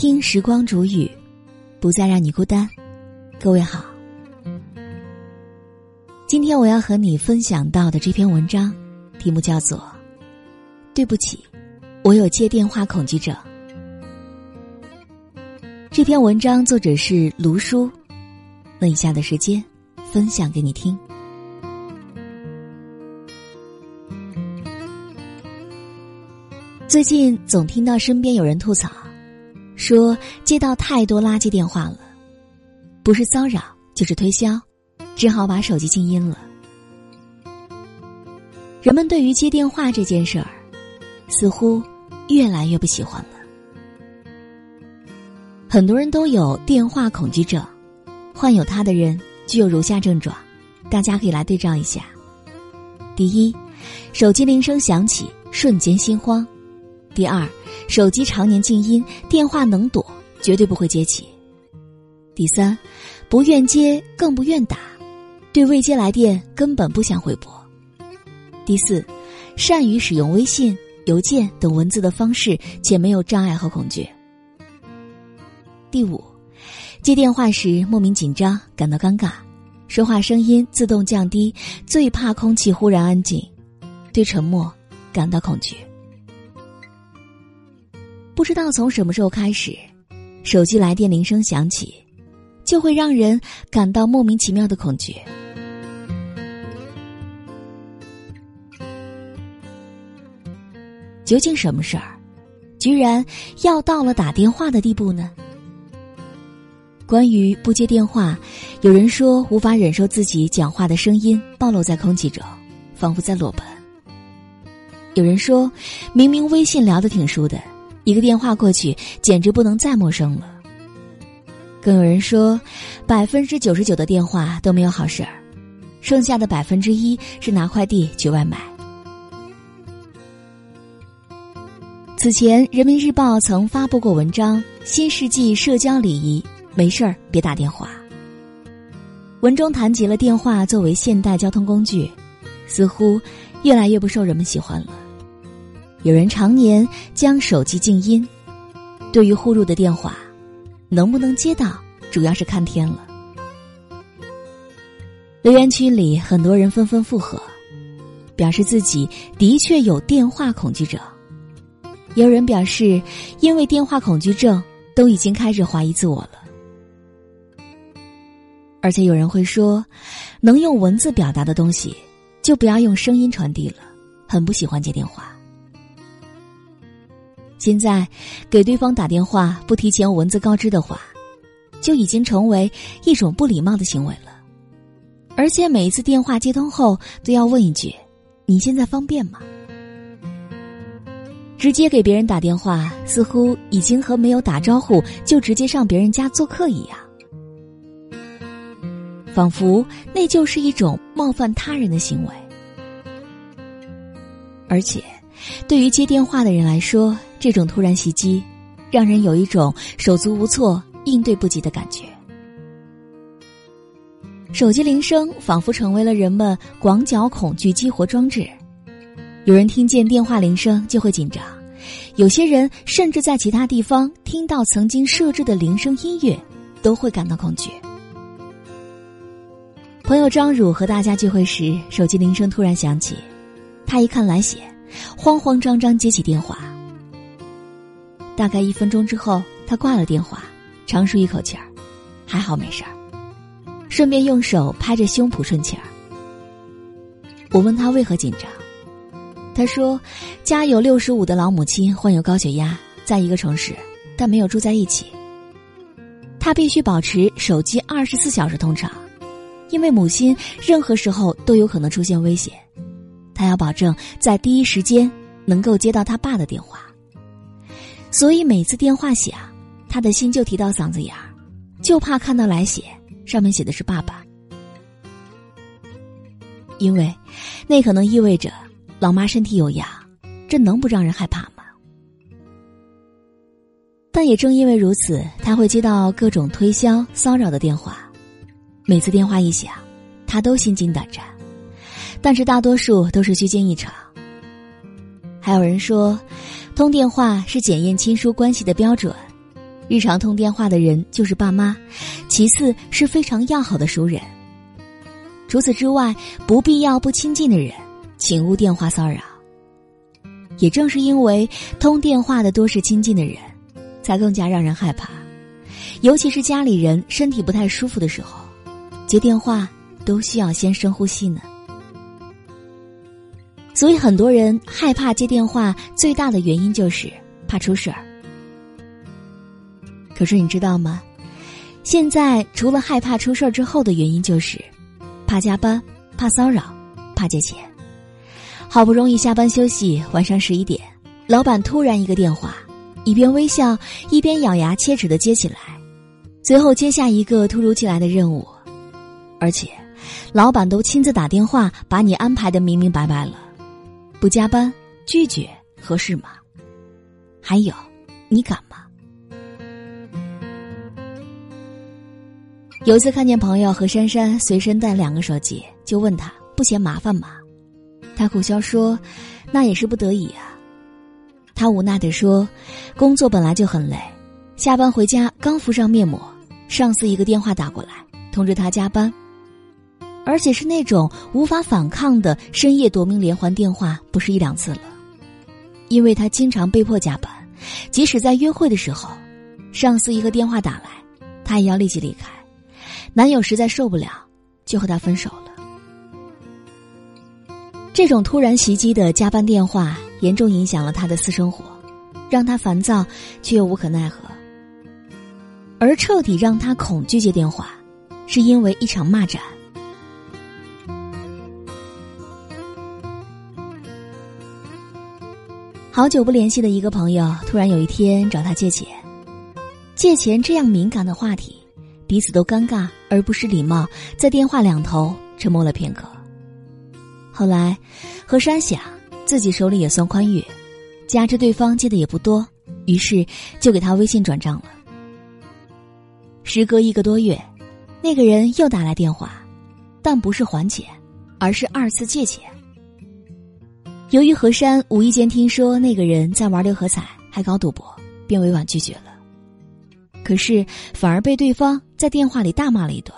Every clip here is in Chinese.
听时光煮雨，不再让你孤单。各位好，今天我要和你分享到的这篇文章，题目叫做《对不起，我有接电话恐惧症》。这篇文章作者是卢叔，那以下的时间分享给你听。最近总听到身边有人吐槽，说接到太多垃圾电话了，不是骚扰就是推销，只好把手机静音了。人们对于接电话这件事儿，似乎越来越不喜欢了。很多人都有电话恐惧症，患有它的人具有如下症状，大家可以来对照一下。第一，手机铃声响起，瞬间心慌。第二，手机常年静音，电话能躲，绝对不会接起。第三，不愿接，更不愿打，对未接来电根本不想回拨。第四，善于使用微信、邮件等文字的方式，且没有障碍和恐惧。第五，接电话时莫名紧张，感到尴尬，说话声音自动降低，最怕空气忽然安静，对沉默感到恐惧。不知道从什么时候开始，手机来电铃声响起，就会让人感到莫名其妙的恐惧。究竟什么事儿，居然要到了打电话的地步呢？关于不接电话，有人说无法忍受自己讲话的声音暴露在空气中，仿佛在裸奔；有人说明明微信聊得挺熟的。一个电话过去，简直不能再陌生了。更有人说，百分之九十九的电话都没有好事儿，剩下的百分之一是拿快递取外卖。此前，《人民日报》曾发布过文章《新世纪社交礼仪》，没事儿别打电话。文中谈及了电话作为现代交通工具，似乎越来越不受人们喜欢了。有人常年将手机静音，对于呼入的电话，能不能接到，主要是看天了。留言区里很多人纷纷附和，表示自己的确有电话恐惧症。有人表示，因为电话恐惧症，都已经开始怀疑自我了。而且有人会说，能用文字表达的东西，就不要用声音传递了，很不喜欢接电话。现在，给对方打电话不提前文字告知的话，就已经成为一种不礼貌的行为了。而且每一次电话接通后，都要问一句：“你现在方便吗？”直接给别人打电话，似乎已经和没有打招呼就直接上别人家做客一样，仿佛那就是一种冒犯他人的行为。而且，对于接电话的人来说，这种突然袭击，让人有一种手足无措、应对不及的感觉。手机铃声仿佛成为了人们广角恐惧激活装置，有人听见电话铃声就会紧张，有些人甚至在其他地方听到曾经设置的铃声音乐，都会感到恐惧。朋友张汝和大家聚会时，手机铃声突然响起，他一看来写，慌慌张张接起电话。大概一分钟之后，他挂了电话，长舒一口气儿，还好没事儿。顺便用手拍着胸脯顺气儿。我问他为何紧张，他说家有六十五的老母亲患有高血压，在一个城市，但没有住在一起。他必须保持手机二十四小时通畅，因为母亲任何时候都有可能出现危险，他要保证在第一时间能够接到他爸的电话。所以每次电话响，他的心就提到嗓子眼儿，就怕看到来写上面写的是爸爸，因为那可能意味着老妈身体有恙，这能不让人害怕吗？但也正因为如此，他会接到各种推销骚扰的电话，每次电话一响，他都心惊胆战，但是大多数都是虚惊一场。还有人说。通电话是检验亲疏关系的标准，日常通电话的人就是爸妈，其次是非常要好的熟人。除此之外，不必要不亲近的人，请勿电话骚扰。也正是因为通电话的多是亲近的人，才更加让人害怕。尤其是家里人身体不太舒服的时候，接电话都需要先深呼吸呢。所以很多人害怕接电话，最大的原因就是怕出事儿。可是你知道吗？现在除了害怕出事儿之后的原因，就是怕加班、怕骚扰、怕借钱。好不容易下班休息，晚上十一点，老板突然一个电话，一边微笑一边咬牙切齿的接起来，随后接下一个突如其来的任务，而且老板都亲自打电话把你安排的明明白白了，不加班拒绝合适吗？还有，你敢吗？有一次看见朋友和珊珊随身带两个手机，就问他不嫌麻烦吗？他苦笑说：“那也是不得已啊。”他无奈地说：“工作本来就很累，下班回家刚敷上面膜，上司一个电话打过来通知他加班，而且是那种无法反抗的深夜夺命连环电话，不是一两次了。因为他经常被迫加班，即使在约会的时候，上司一个电话打来，他也要立即离开。”男友实在受不了，就和她分手了。这种突然袭击的加班电话，严重影响了她的私生活，让她烦躁却又无可奈何。而彻底让她恐惧接电话，是因为一场骂战。好久不联系的一个朋友，突然有一天找他借钱，借钱这样敏感的话题。彼此都尴尬而不失礼貌，在电话两头沉默了片刻。后来，何山想自己手里也算宽裕，加之对方借的也不多，于是就给他微信转账了。时隔一个多月，那个人又打来电话，但不是还钱，而是二次借钱。由于何山无意间听说那个人在玩六合彩，还搞赌博，便委婉拒绝了。可是，反而被对方在电话里大骂了一顿。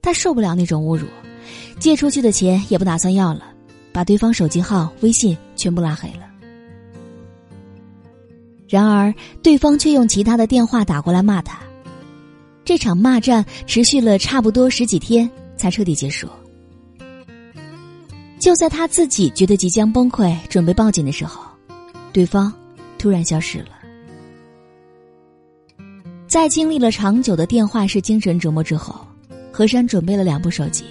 他受不了那种侮辱，借出去的钱也不打算要了，把对方手机号、微信全部拉黑了。然而，对方却用其他的电话打过来骂他。这场骂战持续了差不多十几天，才彻底结束。就在他自己觉得即将崩溃、准备报警的时候，对方突然消失了。在经历了长久的电话式精神折磨之后，何山准备了两部手机，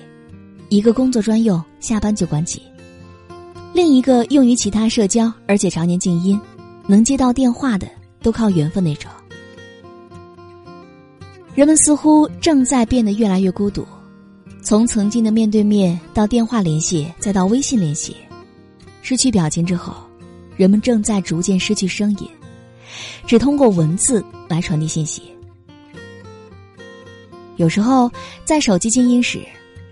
一个工作专用，下班就关机；另一个用于其他社交，而且常年静音，能接到电话的都靠缘分那种。人们似乎正在变得越来越孤独，从曾经的面对面到电话联系，再到微信联系，失去表情之后，人们正在逐渐失去声音，只通过文字来传递信息。有时候，在手机静音时，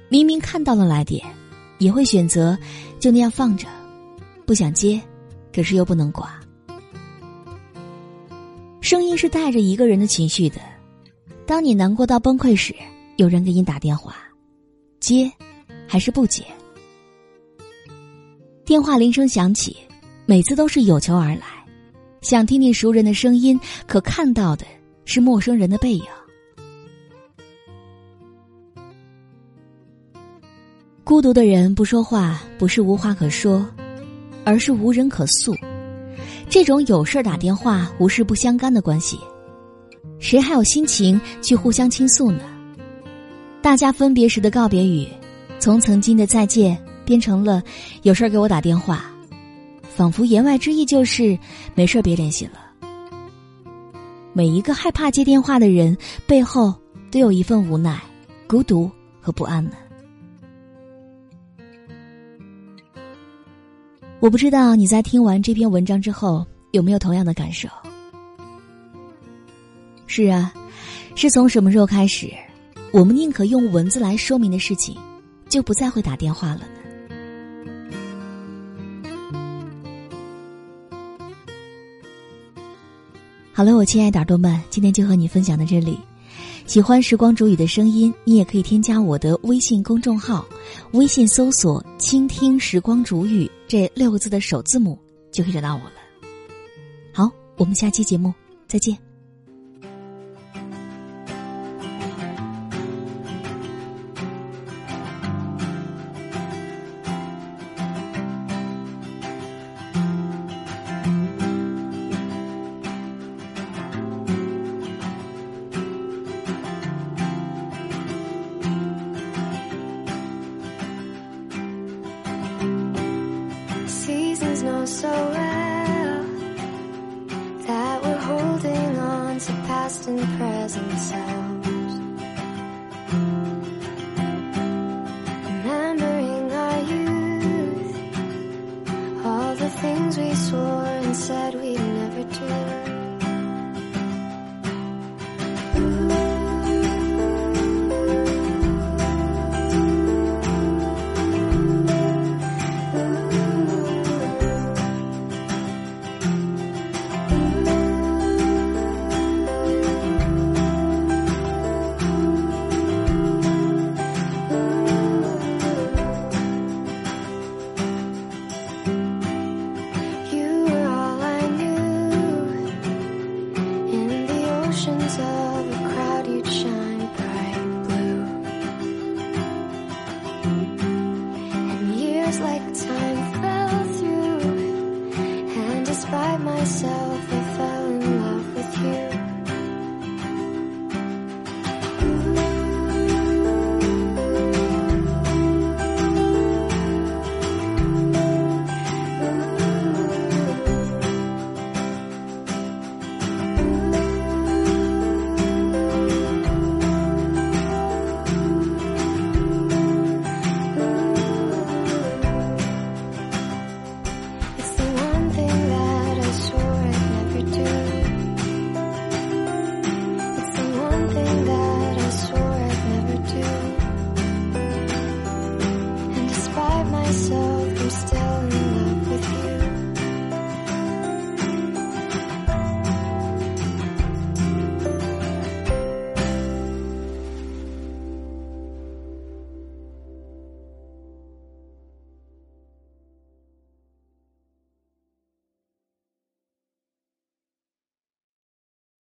明明看到了来电，也会选择就那样放着，不想接，可是又不能挂。声音是带着一个人的情绪的。当你难过到崩溃时，有人给你打电话，接还是不接？电话铃声响起，每次都是有求而来，想听听熟人的声音，可看到的是陌生人的背影。孤独的人不说话，不是无话可说，而是无人可诉。这种有事打电话、无事不相干的关系，谁还有心情去互相倾诉呢？大家分别时的告别语，从曾经的再见变成了有事儿给我打电话，仿佛言外之意就是没事儿别联系了。每一个害怕接电话的人背后，都有一份无奈、孤独和不安呢。我不知道你在听完这篇文章之后有没有同样的感受。是啊，是从什么时候开始，我们宁可用文字来说明的事情，就不再会打电话了呢？好。了，我亲爱的耳朵们，今天就和你分享到这里。喜欢时光煮雨的声音，你也可以添加我的微信公众号，微信搜索“倾听时光煮雨”这六个字的首字母，就可以找到我了。好，我们下期节目再见。of past and present sound. So.